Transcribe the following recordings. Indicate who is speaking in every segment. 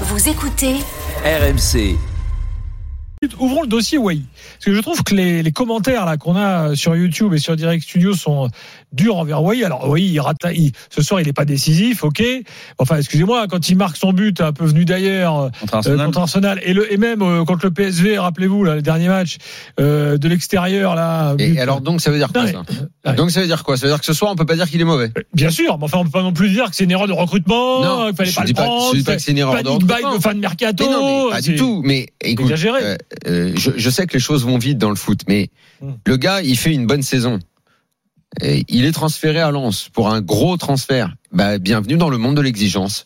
Speaker 1: Vous écoutez
Speaker 2: RMC.
Speaker 3: Ouvrons le dossier Wai. Parce que je trouve que les, les commentaires là qu'on a sur YouTube et sur Direct Studio sont durs envers Wai. Alors Wai, il rate, il- ce soir, il n'est pas décisif, ok. Enfin, excusez-moi, quand il marque son but, un peu venu d'ailleurs
Speaker 4: Contre
Speaker 3: euh,
Speaker 4: Arsenal.
Speaker 3: contre Arsenal et, le, et même euh, contre le PSV, rappelez-vous, là, le dernier match euh, de l'extérieur là.
Speaker 5: Et
Speaker 3: but-
Speaker 5: alors donc ça veut dire quoi
Speaker 3: Non,
Speaker 5: ça
Speaker 3: mais-.
Speaker 5: Donc ça veut dire quoi? Ça veut dire que ce soir on peut pas dire qu'il est mauvais?
Speaker 3: Bien sûr, mais enfin, on peut pas non plus dire que c'est une erreur de recrutement,
Speaker 5: Non,
Speaker 3: qu'il fallait
Speaker 5: je
Speaker 3: pas le
Speaker 5: pas- je
Speaker 3: prendre.
Speaker 5: dis pas que c'est une erreur de recrutement.
Speaker 3: de fin de mercato.
Speaker 5: Mais non, mais pas du tout. Mais écoute,
Speaker 3: exagéré.
Speaker 5: Euh, je, je sais que les choses vont vite dans le foot, mais
Speaker 3: Hmm.
Speaker 5: le gars, il fait une bonne saison. Et il est transféré à Lens pour un gros transfert. Bah, bienvenue dans le monde de l'exigence.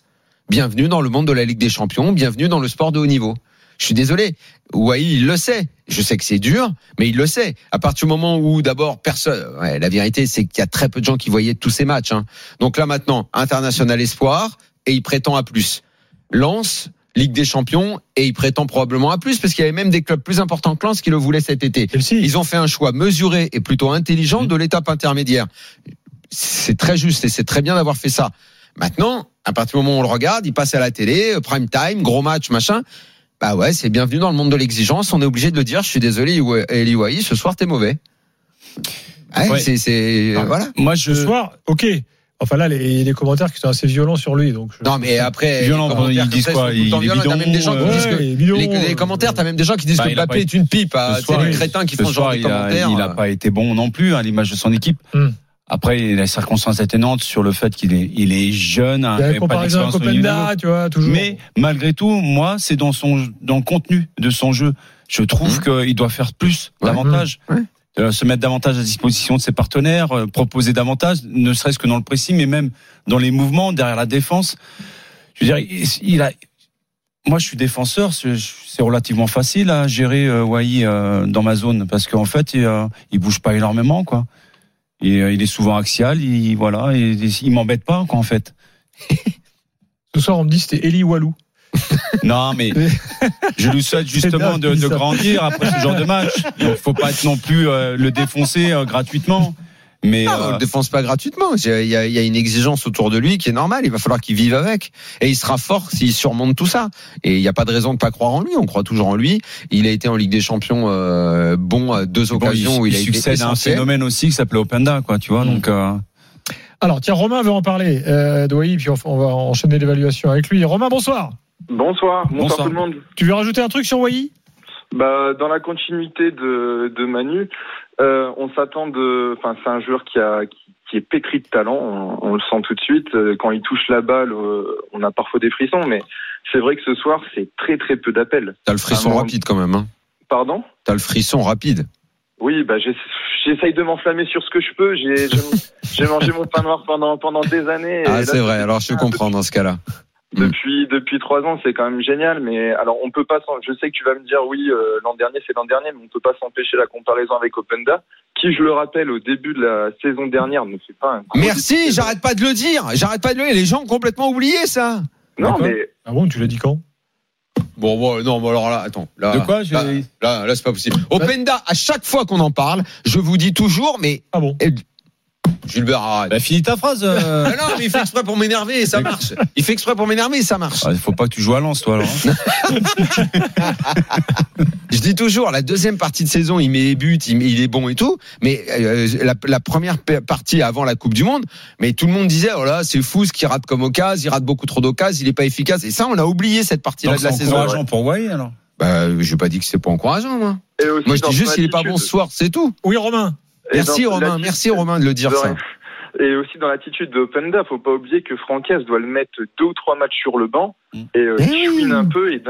Speaker 5: Bienvenue dans le monde de la Ligue des Champions. Bienvenue dans le sport de haut niveau. Je suis désolé. Wai, il le sait. Je sais que c'est dur, mais il le sait. À partir du moment où, d'abord, personne. Ouais, la vérité, c'est qu'il y a très peu de gens qui voyaient tous ces matchs. hein. Donc là, maintenant, international espoir, et il prétend à plus. Lens, Ligue des Champions, et il prétend probablement à plus, parce qu'il y avait même des clubs plus importants que Lens qui le voulaient cet été. Ils ont fait un choix mesuré et plutôt intelligent de l'étape intermédiaire. C'est très juste et c'est très bien d'avoir fait ça. Maintenant, à partir du moment où on le regarde, il passe à la télé, euh, prime time, gros match, machin. Bah ouais, c'est bienvenu dans le monde de l'exigence. On est obligé de le dire. Je suis désolé, Eli Wahi, ce soir t'es mauvais. Ouais,
Speaker 4: Ouais.
Speaker 5: c'est, voilà.
Speaker 4: Moi, je.
Speaker 3: Ce soir, ok. Enfin là, les, les commentaires qui sont assez violents sur lui, donc. je-
Speaker 5: Non, mais après,
Speaker 4: Violent, ils disent
Speaker 5: ça,
Speaker 4: quoi Il.
Speaker 5: Il y a même des gens qui
Speaker 4: bidon,
Speaker 5: disent que les, les
Speaker 3: euh,
Speaker 5: commentaires, t'as même des gens qui disent
Speaker 4: Bah,
Speaker 5: que
Speaker 4: il a
Speaker 5: Mbappé est une pipe.
Speaker 4: Ce
Speaker 5: Tu sais,
Speaker 4: soir,
Speaker 5: les
Speaker 4: il-
Speaker 5: crétins qui
Speaker 4: Ce
Speaker 5: font ce genre de
Speaker 4: il a,
Speaker 5: commentaires.
Speaker 4: il a
Speaker 5: euh,
Speaker 4: pas été bon non plus à l'image de son équipe.
Speaker 3: Hmm.
Speaker 4: Après, il y a les circonstances atténuantes sur le fait qu'il est, il est jeune, hein,
Speaker 3: Il y a
Speaker 4: il a pas d'expérience au niveau.
Speaker 3: Openda, tu vois, toujours.
Speaker 4: Mais malgré tout, moi, c'est dans son, dans le contenu de son jeu. Je trouve qu'il doit faire plus,
Speaker 5: Ouais.
Speaker 4: davantage.
Speaker 5: Ouais.
Speaker 4: Euh, se mettre davantage à disposition de ses partenaires, euh, proposer davantage, ne serait-ce que dans le précis, mais même dans les mouvements, derrière la défense. Je veux dire, il, a. Moi, je suis défenseur, c'est relativement facile à gérer euh, Wai euh, dans ma zone parce qu'en fait, il, euh, il bouge pas énormément, quoi. Et, euh, il est souvent axial, il voilà, il m'embête pas, quoi, en fait.
Speaker 3: Ce soir, on me dit c'était Eli Walou.
Speaker 4: Non, mais je lui souhaite justement de, grandir après ce genre de match. Donc, faut pas être non plus euh, le défoncer euh, gratuitement. Mais
Speaker 5: Ah, on
Speaker 4: euh,
Speaker 5: le défonce pas gratuitement. Il y, a, il y a une exigence autour de lui qui est normale. Il va falloir qu'il vive avec. Et il sera fort s'il surmonte tout ça. Et il n'y a pas de raison de pas croire en lui. On croit toujours en lui. Il a été en Ligue des Champions euh, bon à deux
Speaker 4: bon,
Speaker 5: occasions
Speaker 4: il,
Speaker 5: où il,
Speaker 4: il
Speaker 5: a été
Speaker 4: succède à un phénomène aussi qui s'appelait Openda, quoi. Tu vois, donc. euh,
Speaker 3: Alors, tiens, Romain veut en parler euh, puis on, on va enchaîner l'évaluation avec lui. Romain, bonsoir.
Speaker 6: Bonsoir, bonsoir,
Speaker 4: Bonsoir.
Speaker 6: tout le monde.
Speaker 3: Tu veux rajouter un truc sur Wai
Speaker 6: Bah, dans la continuité de, de Manu, euh, on s'attend de. Enfin, c'est un joueur qui a qui, qui est pétri de talent. On, on le sent tout de suite. Euh, Quand il touche la balle, euh, on a parfois des frissons. Mais c'est vrai que ce soir, c'est très très peu d'appels.
Speaker 5: T'as le frisson rapide quand même. Hein.
Speaker 6: Pardon?
Speaker 5: T'as le frisson rapide.
Speaker 6: Oui, bah j'ess- j'essaye de m'enflammer sur ce que je peux. J'ai mangé mon pain noir pendant pendant des années.
Speaker 5: Ah c'est vrai. Alors je comprends dans ce cas-là. Mm.
Speaker 6: Depuis depuis trois ans, c'est quand même génial. Mais alors, on peut pas. Je sais que tu vas me dire oui, euh, l'an dernier c'est l'an dernier, mais on peut pas s'empêcher la comparaison avec Openda, qui, je le rappelle, au début de la saison dernière, ne fait pas un.
Speaker 5: Merci. J'arrête pas de le dire. J'arrête pas de le dire. Les gens ont complètement oublié ça.
Speaker 6: Non, mais
Speaker 3: Ah bon, tu l'as dit quand?
Speaker 5: Bon, bon non, bon alors là, attends. Là,
Speaker 4: De quoi, je-
Speaker 5: Là, là, là, c'est pas possible. Openda, à chaque fois qu'on en parle, je vous dis toujours, mais
Speaker 3: Ah bon?
Speaker 5: Gilbert, arrête.
Speaker 4: Bah, finis ta phrase. euh.
Speaker 5: Ah non, mais il fait exprès pour m'énerver et ça marche. Il fait exprès pour m'énerver et ça marche.
Speaker 4: Ah, Il faut pas que tu joues à Lens, toi, alors. hein.
Speaker 5: Je dis toujours, la deuxième partie de saison, il met les buts, il, met- il est bon et tout, mais euh, la, la première pa- partie avant la Coupe du Monde, mais tout le monde disait, oh là, c'est fou ce qu'il rate comme occasion, il rate beaucoup trop d'occasions, il est pas efficace. Et ça, on a oublié cette partie-là de la
Speaker 4: c'est
Speaker 5: saison.
Speaker 4: encourageant pour Wai, alors?
Speaker 5: Bah, je pas dit que c'était pas encourageant, moi. Moi, je dis juste qu'il est pas bon ce soir, c'est tout.
Speaker 3: Oui, Romain.
Speaker 5: Merci Romain, merci Romain de le dire
Speaker 6: de
Speaker 5: ça.
Speaker 6: Et aussi dans l'attitude de Openda, faut pas oublier que Francaise doit le mettre deux ou trois matchs sur le banc
Speaker 4: Mm.
Speaker 6: et euh,
Speaker 5: Eh
Speaker 6: chouine un peu et,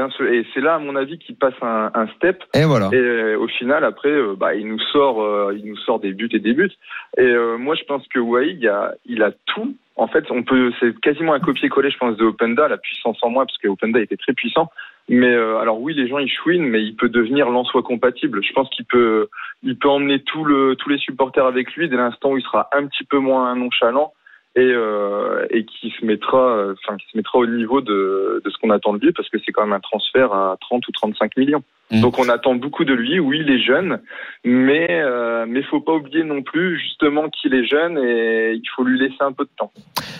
Speaker 6: c'est là à mon avis qu'il passe un, un step
Speaker 5: Et voilà.
Speaker 6: Et euh, au final, après, euh, bah, il nous sort, il nous sort des buts et des buts. Et moi, je pense que Wai, il a, il a tout. En fait, on peut, c'est quasiment un copier-coller, je pense, de Openda, la puissance en moins, parce que Openda était très puissant. Mais euh, alors oui, les gens ils chouinent, mais il peut devenir l'en-soi compatible. Je pense qu'il peut, il peut emmener tout le, tous les supporters avec lui dès l'instant où il sera un petit peu moins nonchalant et, euh, et qui se mettra, enfin qui se mettra au niveau de, de ce qu'on attend de lui, parce que c'est quand même un transfert à 30 ou 35 millions.
Speaker 4: Mm.
Speaker 6: Donc on attend beaucoup de lui. Oui, il est jeune, mais euh, mais faut pas oublier non plus justement qu'il est jeune et il faut lui laisser un peu de temps.